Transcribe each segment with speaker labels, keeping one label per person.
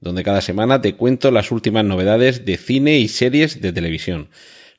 Speaker 1: donde cada semana te cuento las últimas novedades de cine y series de televisión.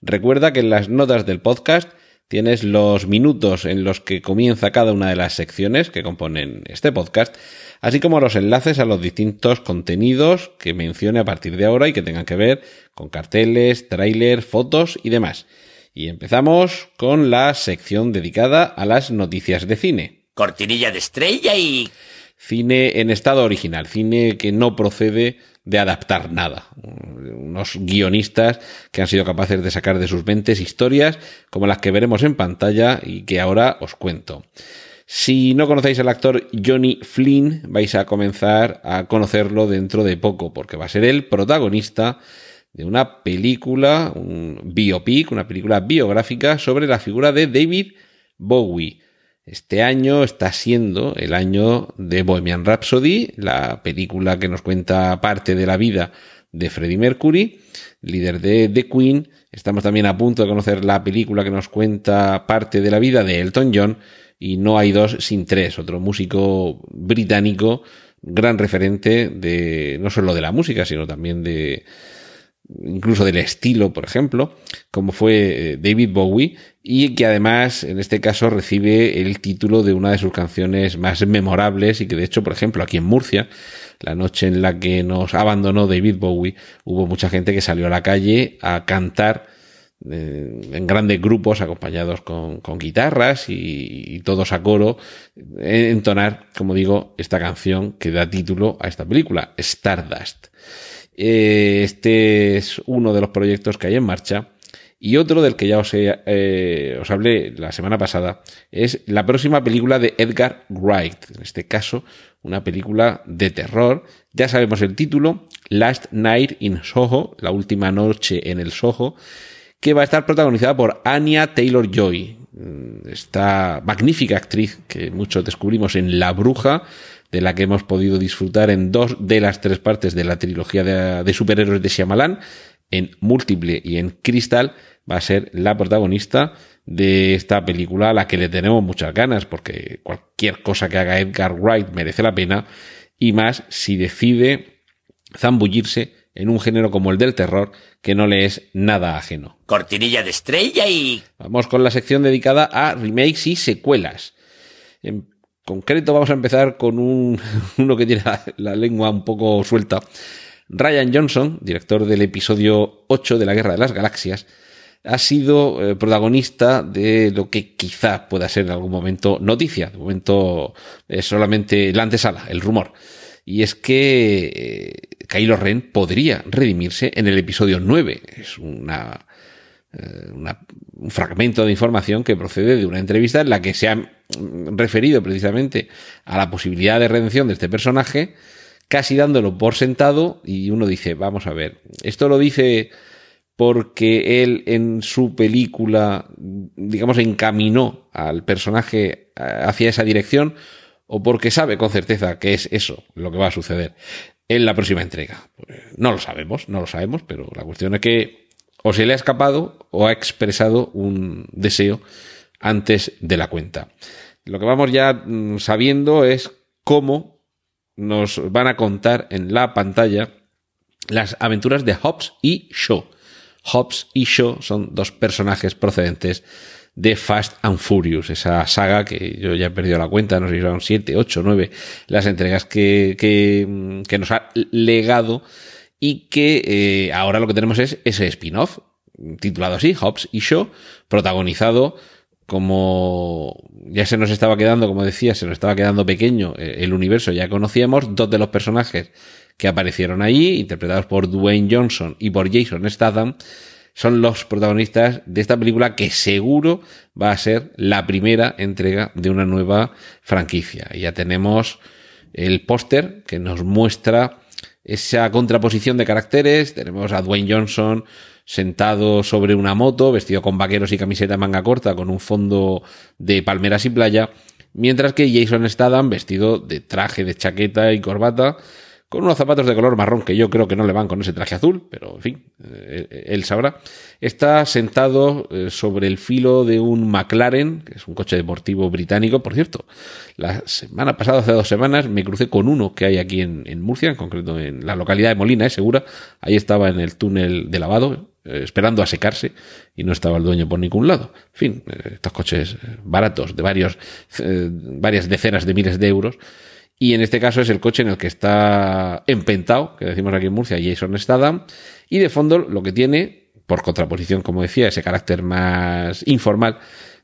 Speaker 1: Recuerda que en las notas del podcast tienes los minutos en los que comienza cada una de las secciones que componen este podcast, así como los enlaces a los distintos contenidos que mencione a partir de ahora y que tengan que ver con carteles, trailers, fotos y demás. Y empezamos con la sección dedicada a las noticias de cine.
Speaker 2: Cortinilla de estrella y...
Speaker 1: Cine en estado original, cine que no procede de adaptar nada. Unos guionistas que han sido capaces de sacar de sus mentes historias como las que veremos en pantalla y que ahora os cuento. Si no conocéis al actor Johnny Flynn, vais a comenzar a conocerlo dentro de poco, porque va a ser el protagonista de una película, un biopic, una película biográfica sobre la figura de David Bowie. Este año está siendo el año de Bohemian Rhapsody, la película que nos cuenta parte de la vida de Freddie Mercury, líder de The Queen. Estamos también a punto de conocer la película que nos cuenta parte de la vida de Elton John y No hay dos sin tres, otro músico británico, gran referente de no solo de la música, sino también de incluso del estilo, por ejemplo, como fue eh, David Bowie, y que además en este caso recibe el título de una de sus canciones más memorables y que de hecho, por ejemplo, aquí en Murcia, la noche en la que nos abandonó David Bowie, hubo mucha gente que salió a la calle a cantar eh, en grandes grupos acompañados con, guitarras y, todos a coro entonar, como digo, esta canción que da título a esta película, Stardust. Eh, este es uno de los proyectos que hay en marcha. Y otro del que ya os, eh, os hablé la semana pasada es la próxima película de Edgar Wright. En este caso, una película de terror. Ya sabemos el título, Last Night in Soho, la última noche en el Soho, que va a estar protagonizada por Anya Taylor Joy, esta magnífica actriz que muchos descubrimos en La Bruja, de la que hemos podido disfrutar en dos de las tres partes de la trilogía de, de superhéroes de Shyamalan, en Múltiple y en Crystal, va a ser la protagonista de esta película a la que le tenemos muchas ganas, porque cualquier cosa que haga Edgar Wright merece la pena, y más si decide zambullirse en un género como el del terror, que no le es nada ajeno.
Speaker 2: Cortinilla de estrella y...
Speaker 1: Vamos con la sección dedicada a remakes y secuelas. Concreto vamos a empezar con un, uno que tiene la, lengua un poco suelta. Ryan Johnson, director del episodio 8 de la Guerra de las Galaxias, ha sido eh, protagonista de lo que quizá pueda ser en algún momento noticia. De momento es solamente la antesala, el rumor. Y es que eh, Kylo Ren podría redimirse en el episodio 9. Es una, una, un fragmento de información que procede de una entrevista en la que se ha referido precisamente a la posibilidad de redención de este personaje, casi dándolo por sentado, y uno dice, vamos a ver, esto lo dice porque él en su película, digamos, encaminó al personaje hacia esa dirección, o porque sabe con certeza que es eso lo que va a suceder en la próxima entrega. Pues no lo sabemos, no lo sabemos, pero la cuestión es que o se le ha escapado o ha expresado un deseo antes de la cuenta. Lo que vamos ya sabiendo es cómo nos van a contar en la pantalla las aventuras de Hobbs y Shaw. Hobbs y Shaw son dos personajes procedentes de Fast and Furious, esa saga que yo ya he perdido la cuenta, no sé si son 7, 8, 9 las entregas que, que, que nos ha legado y que eh, ahora lo que tenemos es ese spin-off titulado así, Hobbs y Shaw, protagonizado como ya se nos estaba quedando, como decía, se nos estaba quedando pequeño eh, el universo, ya conocíamos dos de los personajes que aparecieron ahí, interpretados por Dwayne Johnson y por Jason Statham, son los protagonistas de esta película que seguro va a ser la primera entrega de una nueva franquicia. Y ya tenemos el póster que nos muestra esa contraposición de caracteres. Tenemos a Dwayne Johnson sentado sobre una moto, vestido con vaqueros y camiseta manga corta, con un fondo de palmeras y playa, mientras que Jason Statham vestido de traje, de chaqueta y corbata, con unos zapatos de color marrón que yo creo que no le van con ese traje azul, pero en fin, eh, él sabrá. Está sentado eh, sobre el filo de un McLaren, que es un coche deportivo británico, por cierto. La semana pasada, hace dos semanas, me crucé con uno que hay aquí en, Murcia, en concreto en la localidad de Molina, es segura. Ahí estaba en el túnel de lavado, eh, esperando a secarse, y no estaba el dueño por ningún lado. En fin, estos coches baratos de varios, varias decenas de miles de euros y en este caso es el coche en el que está empentado, que decimos aquí en Murcia, Jason Statham. Y de fondo lo que tiene, por contraposición, como decía, ese carácter más informal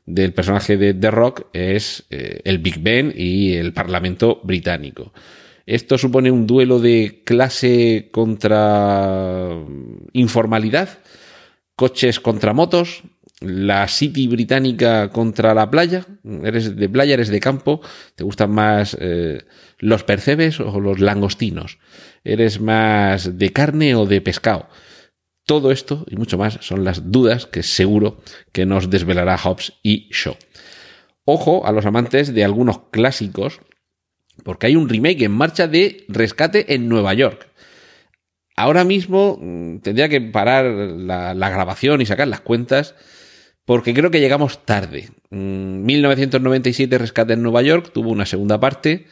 Speaker 1: del personaje de The Rock, es eh, el Big Ben y el Parlamento británico. Esto supone un duelo de clase contra informalidad, coches contra motos, la City británica contra la playa. Eres de playa, eres de campo. ¿Te gustan más eh, los percebes o los langostinos? ¿Eres más de carne o de pescado? Todo esto y mucho más son las dudas que seguro que nos desvelará Hobbes y Shaw. Ojo a los amantes de algunos clásicos, porque hay un remake en marcha de Rescate en Nueva York. Ahora mismo mm, tendría que parar la, la grabación y sacar las cuentas porque creo que llegamos tarde. 1997 mm, Rescate en Nueva York tuvo una segunda parte,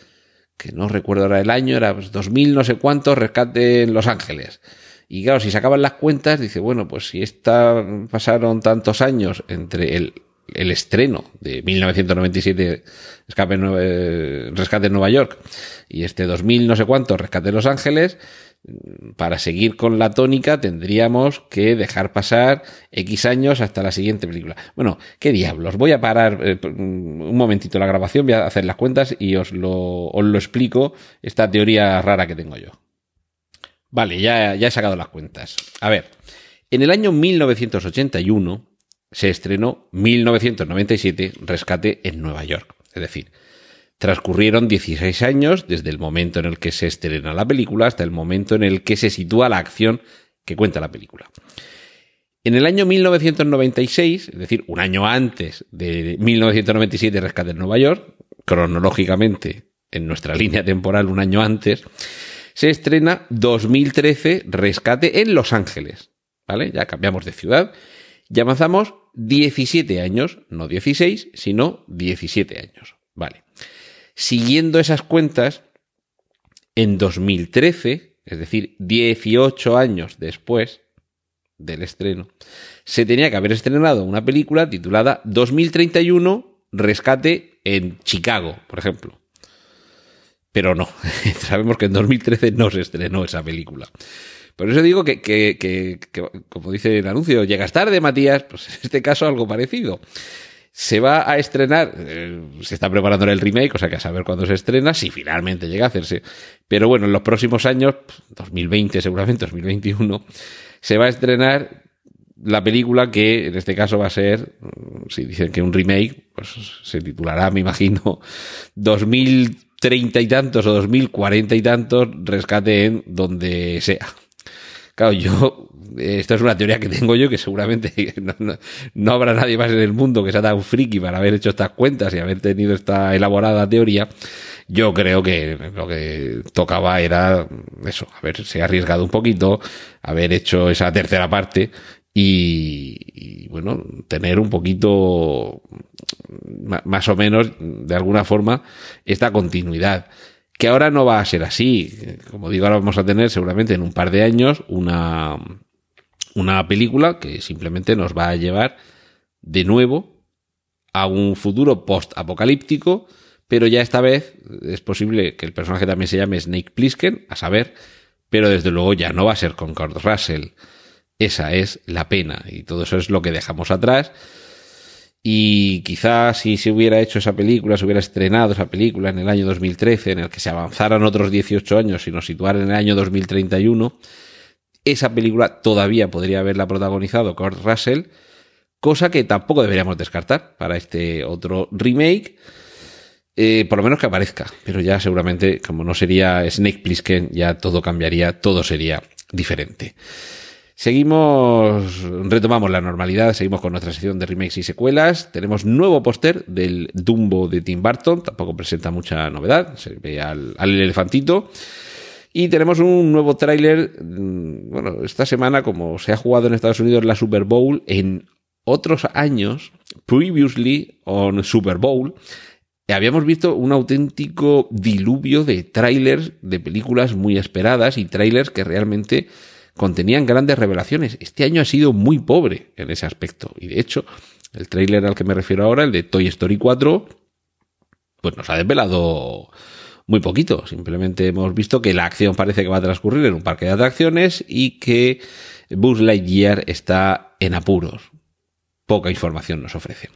Speaker 1: que no recuerdo ahora el año, era 2000 pues, no sé cuánto, Rescate en Los Ángeles. Y claro, si sacaban las cuentas, dice, bueno, pues si esta pasaron tantos años entre el, el estreno de 1997 Rescate en Nueva York y este 2000 no sé cuánto Rescate en Los Ángeles, para seguir con la tónica tendríamos que dejar pasar X años hasta la siguiente película. Bueno, ¿qué diablos? Voy a parar eh, un momentito la grabación, voy a hacer las cuentas y os lo, os lo explico, esta teoría rara que tengo yo. Vale, ya, ya he sacado las cuentas. A ver, en el año 1981 se estrenó 1997 Rescate en Nueva York. Es decir, Transcurrieron 16 años desde el momento en el que se estrena la película hasta el momento en el que se sitúa la acción que cuenta la película. En el año 1996, es decir, un año antes de 1997 Rescate en Nueva York, cronológicamente en nuestra línea temporal un año antes, se estrena 2013 Rescate en Los Ángeles. ¿Vale? Ya cambiamos de ciudad. Ya avanzamos 17 años, no 16, sino 17 años. Vale. Siguiendo esas cuentas, en 2013, es decir, 18 años después del estreno, se tenía que haber estrenado una película titulada 2031 Rescate en Chicago, por ejemplo. Pero no, sabemos que en 2013 no se estrenó esa película. Por eso digo que, que, que, como dice el anuncio, llegas tarde, Matías, pues en este caso algo parecido. Se va a estrenar, eh, se está preparando el remake, o sea que a saber cuándo se estrena, si finalmente llega a hacerse. Pero bueno, en los próximos años, 2020 seguramente, 2021, se va a estrenar la película que en este caso va a ser, si dicen que un remake, pues se titulará, me imagino, 2030 y tantos o 2040 y tantos, rescate en donde sea. Claro, yo, esto es una teoría que tengo yo que seguramente no, habrá nadie más en el mundo que sea tan friki para haber hecho estas cuentas y haber tenido esta elaborada teoría. Yo creo que lo que tocaba era eso, haberse arriesgado un poquito, haber hecho esa tercera parte y, bueno, tener un poquito más o menos de alguna forma esta continuidad que ahora no va a ser así. Como digo, ahora vamos a tener seguramente en un par de años una, una película que simplemente nos va a llevar de nuevo a un futuro post-apocalíptico, pero ya esta vez es posible que el personaje también se llame Snake Plissken, a saber, pero desde luego ya no va a ser con Kurt Russell. Esa es la pena y todo eso es lo que dejamos atrás y quizás si se hubiera hecho esa película, se hubiera estrenado esa película en el año 2013, en el que se avanzaran otros 18 años y nos situaran en el año 2031, esa película todavía podría haberla protagonizado Kurt Russell, cosa que tampoco deberíamos descartar para este otro remake. Eh, por lo menos que aparezca, pero ya seguramente, como no sería Snake Plissken, ya todo cambiaría, todo sería diferente. Seguimos, retomamos la normalidad, seguimos con nuestra sección de remakes y secuelas. Tenemos nuevo póster del Dumbo de Tim Burton, tampoco presenta mucha novedad, se ve al, elefantito. Y tenemos un nuevo tráiler, mm, bueno, esta semana como se ha jugado en Estados Unidos la Super Bowl, en otros años, previously on Super Bowl, habíamos visto un auténtico diluvio de trailers de películas muy esperadas y trailers que realmente contenían grandes revelaciones. Este año ha sido muy pobre en ese aspecto. Y de hecho, el tráiler al que me refiero ahora, el de Toy Story 4, pues nos ha desvelado muy poquito. Simplemente hemos visto que la acción parece que va a transcurrir en un parque de atracciones y que Buzz Lightyear está en apuros. Poca información nos ofrece.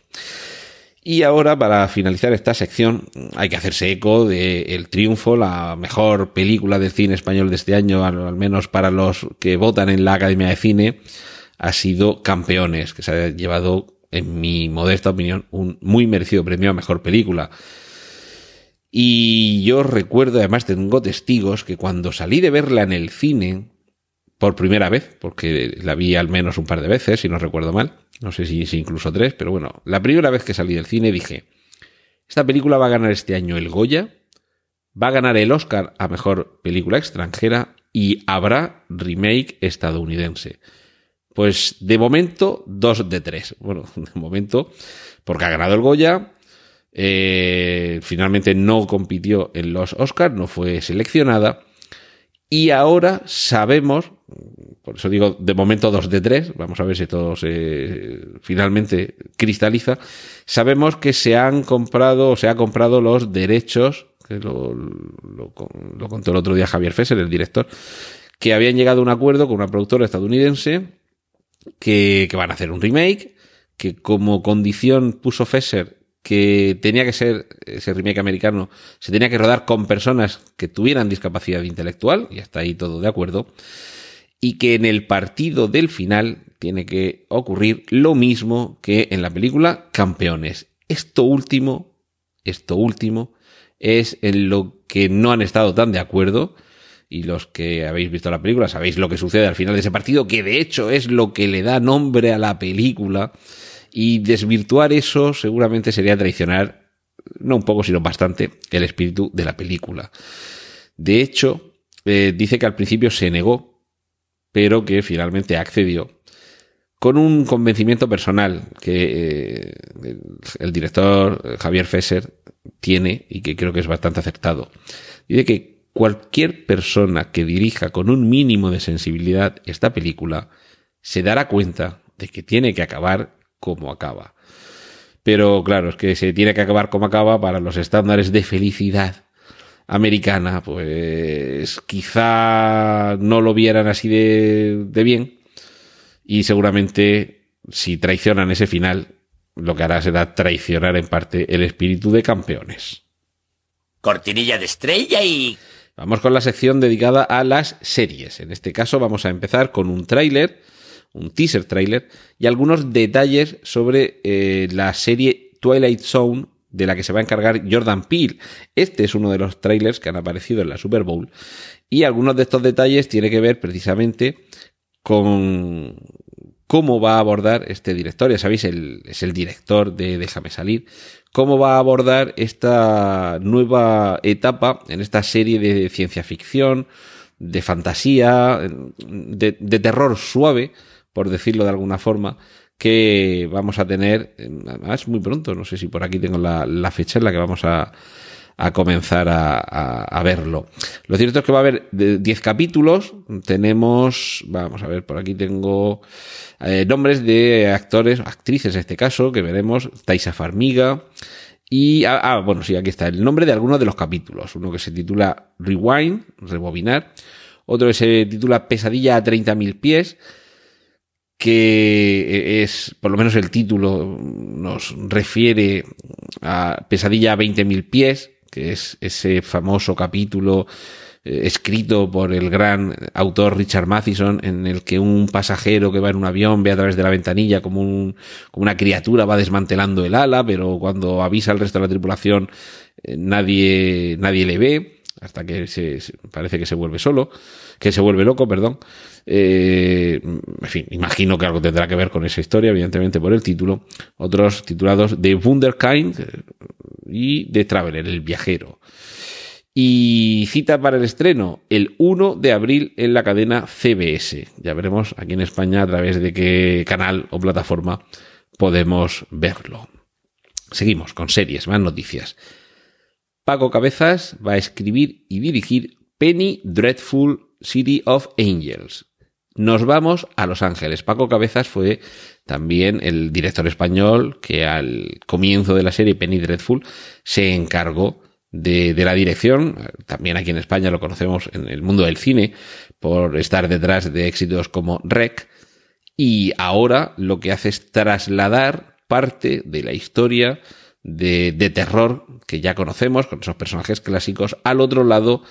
Speaker 1: Y ahora, para finalizar esta sección, hay que hacerse eco de El Triunfo, la mejor película de cine español de este año, al, menos para los que votan en la Academia de Cine, ha sido Campeones, que se ha llevado, en mi modesta opinión, un muy merecido premio a mejor película. Y yo recuerdo, además tengo testigos, que cuando salí de verla en el cine, por primera vez, porque la vi al menos un par de veces, si no recuerdo mal, no sé si, si incluso tres, pero bueno, la primera vez que salí del cine dije, esta película va a ganar este año el Goya, va a ganar el Oscar a Mejor Película Extranjera y habrá remake estadounidense. Pues de momento, dos de tres. Bueno, de momento, porque ha ganado el Goya, eh, finalmente no compitió en los Oscars, no fue seleccionada. Y ahora sabemos, por eso digo de momento dos de tres, vamos a ver si todo se finalmente cristaliza, sabemos que se han comprado o se ha comprado los derechos, que lo contó el otro día Javier Fesser, el director, que habían llegado a un acuerdo con una productora estadounidense que, que van a hacer un remake, que como condición puso Fesser que tenía que ser ese remake americano, se tenía que rodar con personas que tuvieran discapacidad intelectual, y hasta ahí todo de acuerdo, y que en el partido del final tiene que ocurrir lo mismo que en la película Campeones. Esto último, esto último, es en lo que no han estado tan de acuerdo, y los que habéis visto la película sabéis lo que sucede al final de ese partido, que de hecho es lo que le da nombre a la película, y desvirtuar eso seguramente sería traicionar, no un poco, sino bastante, el espíritu de la película. De hecho, eh, dice que al principio se negó, pero que finalmente accedió con un convencimiento personal que eh, el, director Javier Fesser tiene y que creo que es bastante acertado. Dice que cualquier persona que dirija con un mínimo de sensibilidad esta película se dará cuenta de que tiene que acabar como acaba. Pero claro, es que se tiene que acabar como acaba para los estándares de felicidad americana, pues quizá no lo vieran así de, de bien y seguramente si traicionan ese final, lo que hará será traicionar en parte el espíritu de campeones.
Speaker 2: Cortinilla de estrella y...
Speaker 1: Vamos con la sección dedicada a las series. En este caso vamos a empezar con un tráiler un teaser trailer y algunos detalles sobre eh, la serie Twilight Zone de la que se va a encargar Jordan Peele. Este es uno de los trailers que han aparecido en la Super Bowl. Y algunos de estos detalles tiene que ver precisamente con cómo va a abordar este director, ya sabéis, el, es el director de Déjame salir, cómo va a abordar esta nueva etapa en esta serie de ciencia ficción, de fantasía, de, de terror suave, por decirlo de alguna forma, que vamos a tener, además muy pronto, no sé si por aquí tengo la, fecha en la que vamos a, comenzar a, verlo. Lo cierto es que va a haber 10 capítulos, tenemos, vamos a ver, por aquí tengo eh, nombres de actores, actrices en este caso, que veremos, Taisa Farmiga, y, ah, ah, bueno, sí, aquí está el nombre de algunos de los capítulos. Uno que se titula Rewind, rebobinar. Otro que se titula Pesadilla a 30.000 pies que es, por lo menos el título nos refiere a Pesadilla a 20.000 pies, que es ese famoso capítulo eh, escrito por el gran autor Richard Matheson, en el que un pasajero que va en un avión ve a través de la ventanilla como, un, como una criatura va desmantelando el ala, pero cuando avisa al resto de la tripulación eh, nadie, nadie le ve, hasta que se, parece que se vuelve solo, que se vuelve loco, perdón. Eh, en fin, imagino que algo tendrá que ver con esa historia, evidentemente por el título. Otros titulados The Wunderkind y The Traveler, el viajero. Y cita para el estreno el 1 de abril en la cadena CBS. Ya veremos aquí en España a través de qué canal o plataforma podemos verlo. Seguimos con series, más noticias. Paco Cabezas va a escribir y dirigir Penny Dreadful City of Angels. Nos vamos a Los Ángeles. Paco Cabezas fue también el director español que al comienzo de la serie Penny Dreadful se encargó de, la dirección. También aquí en España lo conocemos en el mundo del cine por estar detrás de éxitos como Rec. Y ahora lo que hace es trasladar parte de la historia de, de terror que ya conocemos con esos personajes clásicos al otro lado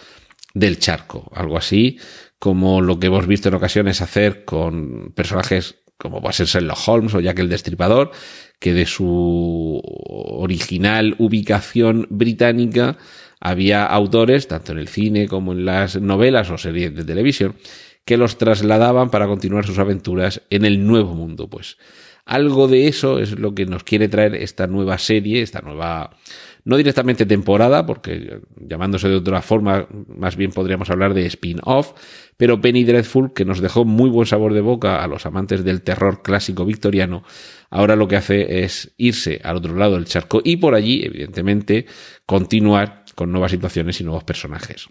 Speaker 1: del charco. Algo así como lo que hemos visto en ocasiones hacer con personajes como puede ser Sherlock Holmes o Jack el Destripador, que de su original ubicación británica había autores, tanto en el cine como en las novelas o series de televisión, que los trasladaban para continuar sus aventuras en el nuevo mundo. Pues algo de eso es lo que nos quiere traer esta nueva serie, esta nueva no directamente temporada, porque llamándose de otra forma, más bien podríamos hablar de spin-off, pero Penny Dreadful, que nos dejó muy buen sabor de boca a los amantes del terror clásico victoriano, ahora lo que hace es irse al otro lado del charco y por allí, evidentemente, continuar con nuevas situaciones y nuevos personajes.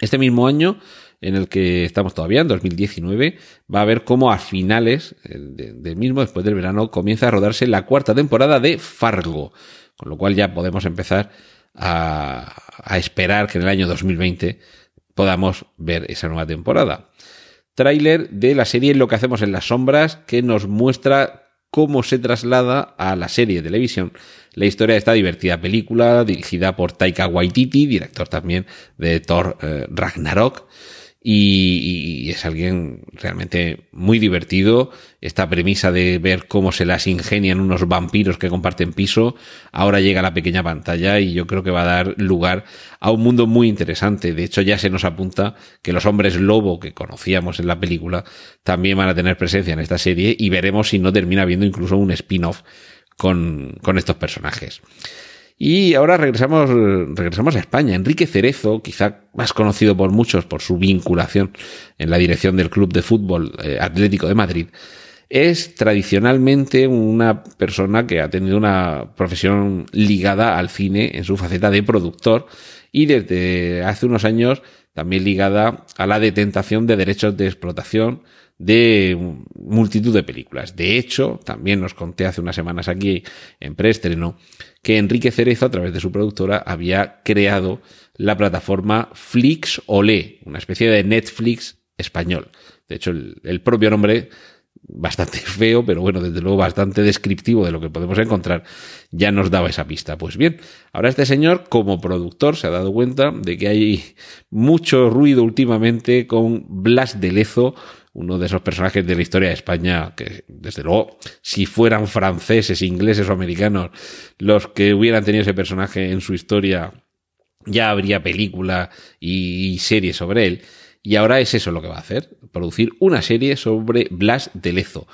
Speaker 1: Este mismo año, en el que estamos todavía, en 2019, va a ver cómo a finales eh, del mismo, después del verano, comienza a rodarse la cuarta temporada de Fargo, con lo cual ya podemos empezar a, esperar que en el año 2020 podamos ver esa nueva temporada. Tráiler de la serie Lo que hacemos en las sombras que nos muestra cómo se traslada a la serie de televisión la historia de esta divertida película dirigida por Taika Waititi, director también de Thor eh, Ragnarok y, es alguien realmente muy divertido. Esta premisa de ver cómo se las ingenian unos vampiros que comparten piso, ahora llega a la pequeña pantalla y yo creo que va a dar lugar a un mundo muy interesante. De hecho, ya se nos apunta que los hombres lobo que conocíamos en la película también van a tener presencia en esta serie y veremos si no termina viendo incluso un spin-off con, con estos personajes. Y ahora regresamos, regresamos a España. Enrique Cerezo, quizá más conocido por muchos por su vinculación en la dirección del Club de Fútbol eh, Atlético de Madrid, es tradicionalmente una persona que ha tenido una profesión ligada al cine en su faceta de productor y desde hace unos años también ligada a la detentación de derechos de explotación de multitud de películas. De hecho, también nos conté hace unas semanas aquí en preestreno que Enrique Cerezo, a través de su productora, había creado la plataforma Flix Olé, una especie de Netflix español. De hecho, el, propio nombre bastante feo, pero bueno, desde luego bastante descriptivo de lo que podemos encontrar, ya nos daba esa pista. Pues bien, ahora este señor, como productor, se ha dado cuenta de que hay mucho ruido últimamente con Blas de Lezo, uno de esos personajes de la historia de España que, desde luego, si fueran franceses, ingleses o americanos los que hubieran tenido ese personaje en su historia, ya habría película y serie sobre él. Y ahora es eso lo que va a hacer, producir una serie sobre Blas de Lezo.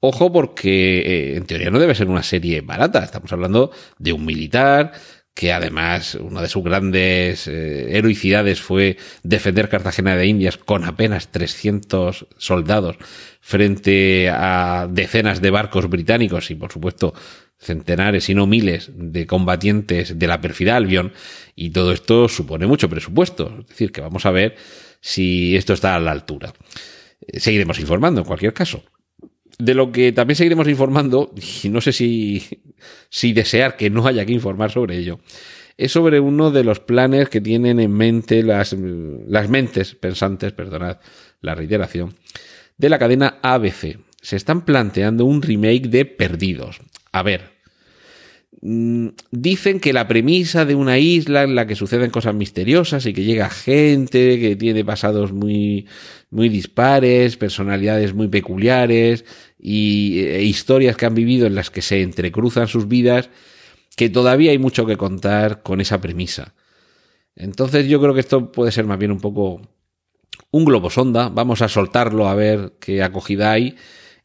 Speaker 1: Ojo porque eh, en teoría no debe ser una serie barata, estamos hablando de un militar que además una de sus grandes eh, heroicidades fue defender Cartagena de Indias con apenas 300 soldados frente a decenas de barcos británicos y por supuesto centenares y no miles de combatientes de la perfida Albion. Y todo esto supone mucho presupuesto, es decir, que vamos a ver si esto está a la altura. Seguiremos informando en cualquier caso de lo que también seguiremos informando, y no sé si, desear que no haya que informar sobre ello, es sobre uno de los planes que tienen en mente las, las mentes pensantes, perdonad la reiteración, de la cadena ABC. Se están planteando un remake de Perdidos. A ver, dicen que la premisa de una isla en la que suceden cosas misteriosas y que llega gente que tiene pasados muy, muy dispares, personalidades muy peculiares y e historias que han vivido en las que se entrecruzan sus vidas, que todavía hay mucho que contar con esa premisa. Entonces yo creo que esto puede ser más bien un poco un globo sonda, vamos a soltarlo a ver qué acogida hay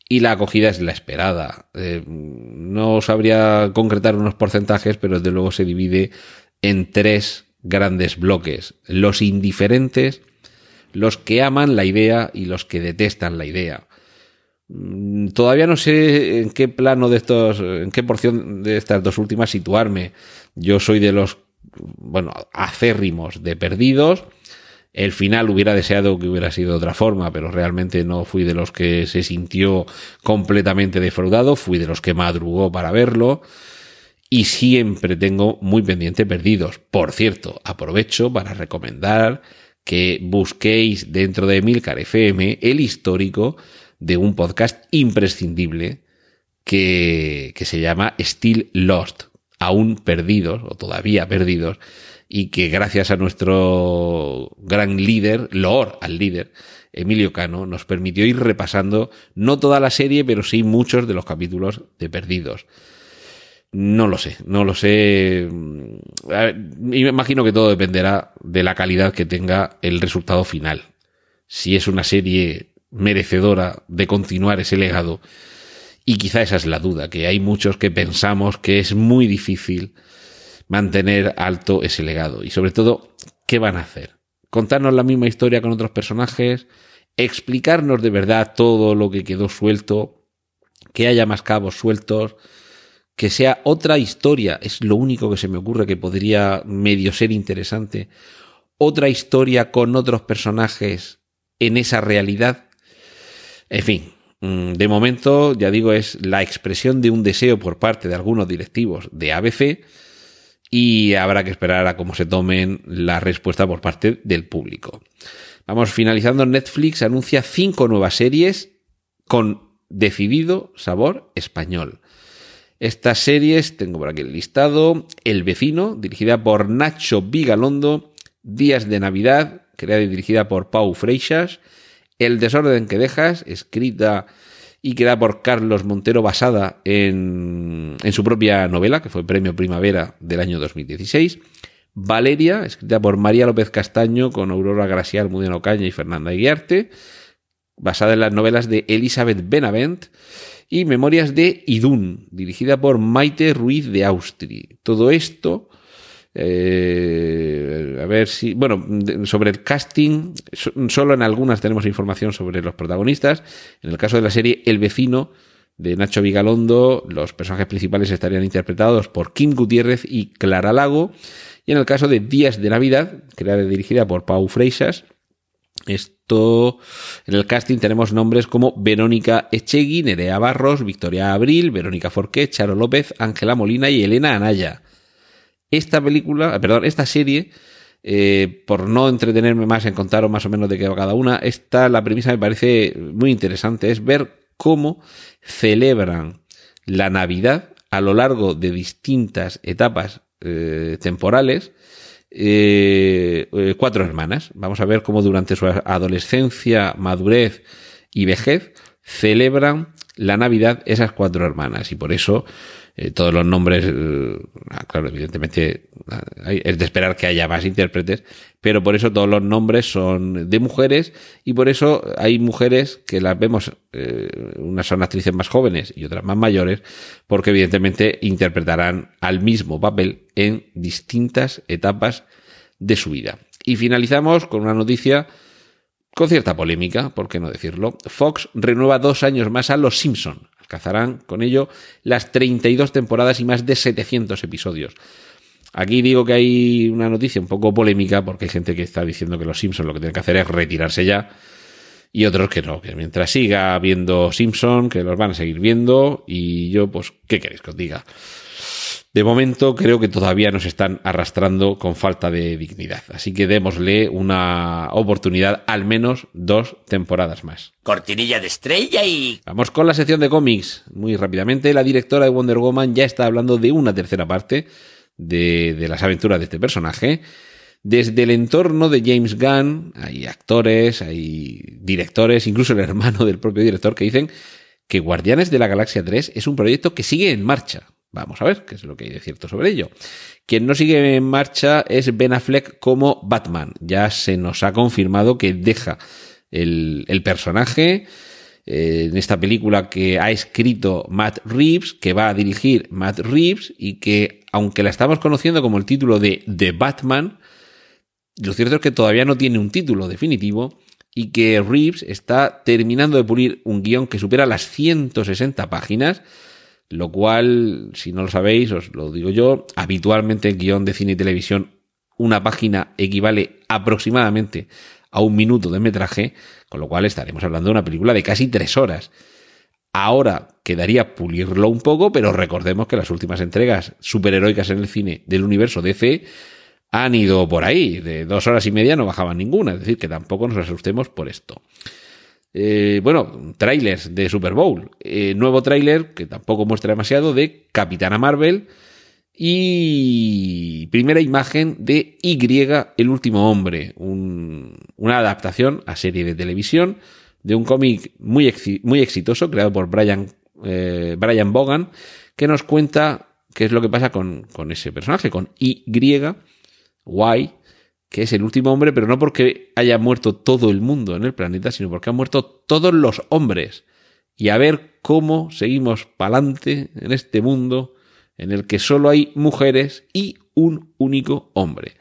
Speaker 1: y la acogida es la esperada. Eh, no sabría concretar unos porcentajes, pero desde luego se divide en tres grandes bloques. Los indiferentes, los que aman la idea y los que detestan la idea. Mm, todavía no sé en qué plano de estos, en qué porción de estas dos últimas situarme. Yo soy de los, bueno, acérrimos de perdidos el final hubiera deseado que hubiera sido de otra forma, pero realmente no fui de los que se sintió completamente defraudado, fui de los que madrugó para verlo y siempre tengo muy pendiente perdidos. Por cierto, aprovecho para recomendar que busquéis dentro de Milcar FM el histórico de un podcast imprescindible que, que se llama Still Lost, aún perdidos o todavía perdidos, y que gracias a nuestro gran líder, loor al líder, Emilio Cano, nos permitió ir repasando no toda la serie, pero sí muchos de los capítulos de Perdidos. No lo sé, no lo sé. me imagino que todo dependerá de la calidad que tenga el resultado final. Si es una serie merecedora de continuar ese legado. Y quizá esa es la duda, que hay muchos que pensamos que es muy difícil mantener alto ese legado. Y sobre todo, ¿qué van a hacer? ¿Contarnos la misma historia con otros personajes? ¿Explicarnos de verdad todo lo que quedó suelto? ¿Que haya más cabos sueltos? ¿Que sea otra historia? Es lo único que se me ocurre que podría medio ser interesante. ¿Otra historia con otros personajes en esa realidad? En fin, mm, de momento, ya digo, es la expresión de un deseo por parte de algunos directivos de ABC y habrá que esperar a cómo se tomen la respuesta por parte del público. Vamos finalizando, Netflix anuncia cinco nuevas series con decidido sabor español. Estas series, tengo por aquí el listado, El vecino, dirigida por Nacho Vigalondo, Días de Navidad, creada y dirigida por Pau Freixas, El desorden que dejas, escrita y queda por Carlos Montero basada en, en su propia novela, que fue Premio Primavera del año 2016. Valeria, escrita por María López Castaño con Aurora Gracial, Mudiano Caña y Fernanda Iguiarte, basada en las novelas de Elizabeth Benavent, y Memorias de Idún, dirigida por Maite Ruiz de Austri. Todo esto eh, a ver si, bueno, sobre el casting, solo en algunas tenemos información sobre los protagonistas. En el caso de la serie El vecino de Nacho Vigalondo, los personajes principales estarían interpretados por Kim Gutiérrez y Clara Lago. Y en el caso de Días de Navidad, creada y dirigida por Pau Freixas, esto, en el casting tenemos nombres como Verónica Echegui, Nerea Barros, Victoria Abril, Verónica Forqué, Charo López, Ángela Molina y Elena Anaya. Esta película, eh, perdón, esta serie, eh, por no entretenerme más en contaros más o menos de qué va cada una, esta, la premisa me parece muy interesante, es ver cómo celebran la Navidad a lo largo de distintas etapas eh, temporales, cuatro hermanas. Vamos a ver cómo durante su adolescencia, madurez y vejez celebran la Navidad esas cuatro hermanas. Y por eso eh, todos los nombres, eh, ah, claro, evidentemente ah, es de esperar que haya más intérpretes, pero por eso todos los nombres son de mujeres y por eso hay mujeres que las vemos, eh, unas son actrices más jóvenes y otras más mayores, porque evidentemente interpretarán al mismo papel en distintas etapas de su vida. Y finalizamos con una noticia con cierta polémica, por qué no decirlo. Fox renueva dos años más a Los Simpson. Alcanzarán con ello las 32 temporadas y más de 700 episodios. Aquí digo que hay una noticia un poco polémica porque hay gente que está diciendo que los Simpsons lo que tienen que hacer es retirarse ya y otros que no, que mientras siga viendo Simpson, que los van a seguir viendo y yo pues, ¿qué queréis que os diga? De momento creo que todavía nos están arrastrando con falta de dignidad. Así que démosle una oportunidad, al menos dos temporadas más.
Speaker 2: Cortinilla de estrella y...
Speaker 1: Vamos con la sección de cómics. Muy rápidamente, la directora de Wonder Woman ya está hablando de una tercera parte de, de las aventuras de este personaje. Desde el entorno de James Gunn hay actores, hay directores, incluso el hermano del propio director que dicen que Guardianes de la Galaxia 3 es un proyecto que sigue en marcha. Vamos a ver qué es lo que hay de cierto sobre ello. Quien no sigue en marcha es Ben Affleck como Batman. Ya se nos ha confirmado que deja el, personaje eh, en esta película que ha escrito Matt Reeves, que va a dirigir Matt Reeves y que, aunque la estamos conociendo como el título de The Batman, lo cierto es que todavía no tiene un título definitivo y que Reeves está terminando de pulir un guion que supera las 160 páginas lo cual, si no lo sabéis, os lo digo yo, habitualmente en guion de cine y televisión una página equivale aproximadamente a un minuto de metraje, con lo cual estaremos hablando de una película de casi tres horas. Ahora quedaría pulirlo un poco, pero recordemos que las últimas entregas superheroicas en el cine del universo DC han ido por ahí, de dos horas y media no bajaban ninguna, es decir, que tampoco nos asustemos por esto. Eh, bueno, trailers de Super Bowl. Eh, nuevo tráiler, que tampoco muestra demasiado, de Capitana Marvel. Y primera imagen de Y, el último hombre. una adaptación a serie de televisión de un cómic muy, muy exitoso creado por Brian, eh, Brian Bogan, que nos cuenta qué es lo que pasa con, con ese personaje, con Y, Y, que es el último hombre, pero no porque haya muerto todo el mundo en el planeta, sino porque han muerto todos los hombres. Y a ver cómo seguimos pa'lante en este mundo en el que solo hay mujeres y un único hombre.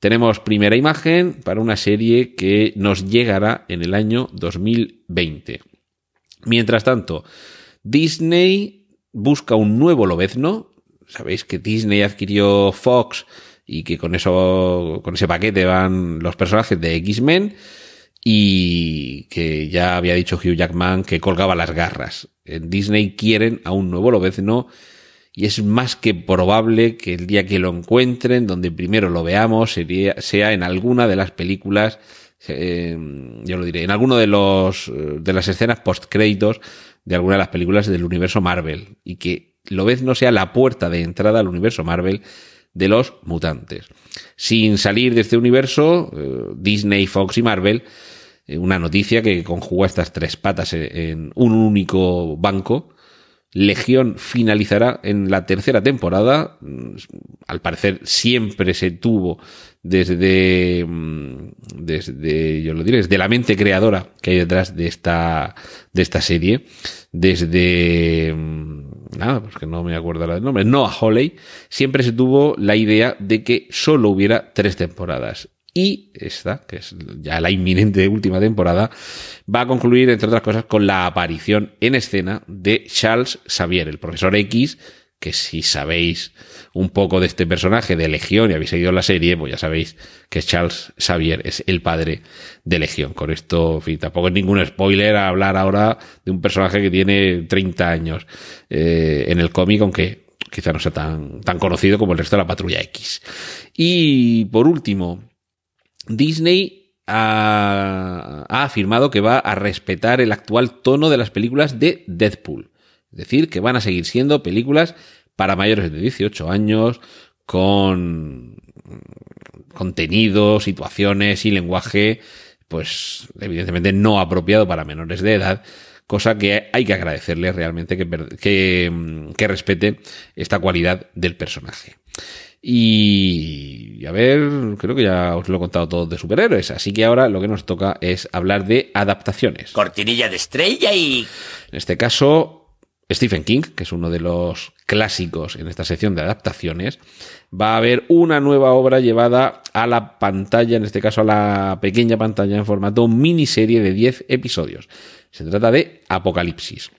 Speaker 1: Tenemos primera imagen para una serie que nos llegará en el año 2020. Mientras tanto, Disney busca un nuevo lobezno. Sabéis que Disney adquirió Fox y que con eso, con ese paquete van los personajes de X-Men y que ya había dicho Hugh Jackman que colgaba las garras. En Disney quieren a un nuevo Lobezno y es más que probable que el día que lo encuentren, donde primero lo veamos, sería, sea en alguna de las películas, eh, yo lo diré, en alguno de los de las escenas post créditos de alguna de las películas del universo Marvel y que Lobezno sea la puerta de entrada al universo Marvel de los mutantes. Sin salir de este universo, eh, Disney, Fox y Marvel, eh, una noticia que conjuga estas tres patas en un único banco. Legión finalizará en la tercera temporada. Mm, al parecer siempre se tuvo desde, mm, desde, yo lo diré, desde la mente creadora que hay detrás de esta, de esta serie. Desde, mm, nada, pues que no me acuerdo del nombre, Noah Hawley, siempre se tuvo la idea de que solo hubiera tres temporadas. Y esta, que es ya la inminente última temporada, va a concluir, entre otras cosas, con la aparición en escena de Charles Xavier, el profesor X, que si sabéis un poco de este personaje de Legión y habéis seguido la serie, pues ya sabéis que Charles Xavier es el padre de Legión. Con esto, tampoco es ningún spoiler a hablar ahora de un personaje que tiene 30 años eh, en el cómic, aunque quizá no sea tan, tan conocido como el resto de la Patrulla X. Y por último, Disney ha afirmado que va a respetar el actual tono de las películas de Deadpool. Es decir, que van a seguir siendo películas para mayores de 18 años, con contenido, situaciones y lenguaje, pues evidentemente no apropiado para menores de edad, cosa que hay que agradecerle realmente que, que, que respete esta cualidad del personaje. Y a ver, creo que ya os lo he contado todo de superhéroes, así que ahora lo que nos toca es hablar de adaptaciones.
Speaker 2: Cortinilla de estrella y...
Speaker 1: En este caso, Stephen King, que es uno de los clásicos en esta sección de adaptaciones, va a haber una nueva obra llevada a la pantalla, en este caso a la pequeña pantalla en formato miniserie de 10 episodios. Se trata de Apocalipsis.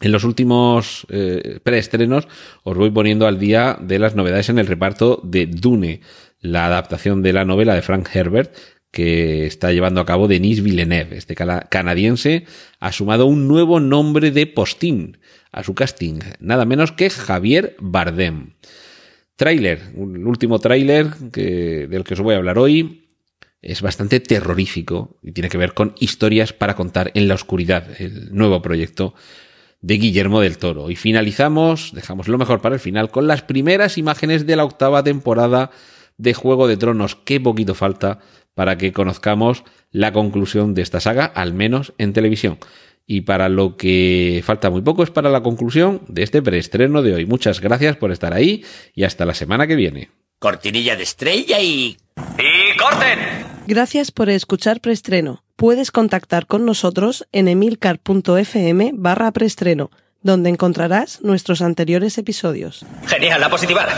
Speaker 1: En los últimos eh, preestrenos os voy poniendo al día de las novedades en el reparto de Dune, la adaptación de la novela de Frank Herbert, que está llevando a cabo Denis Villeneuve. Este canadiense ha sumado un nuevo nombre de postín a su casting, nada menos que Javier Bardem. Tráiler, un último tráiler del que os voy a hablar hoy, es bastante terrorífico y tiene que ver con historias para contar en la oscuridad, el nuevo proyecto de Guillermo del Toro. Y finalizamos, dejamos lo mejor para el final, con las primeras imágenes de la octava temporada de Juego de Tronos. Qué poquito falta para que conozcamos la conclusión de esta saga, al menos en televisión. Y para lo que falta muy poco es para la conclusión de este preestreno de hoy. Muchas gracias por estar ahí y hasta la semana que viene.
Speaker 2: Cortinilla de estrella y...
Speaker 3: ¡Y corten!
Speaker 4: Gracias por escuchar preestreno. Puedes contactar con nosotros en emilcar.fm barra preestreno, donde encontrarás nuestros anteriores episodios.
Speaker 3: Genial, la positivar.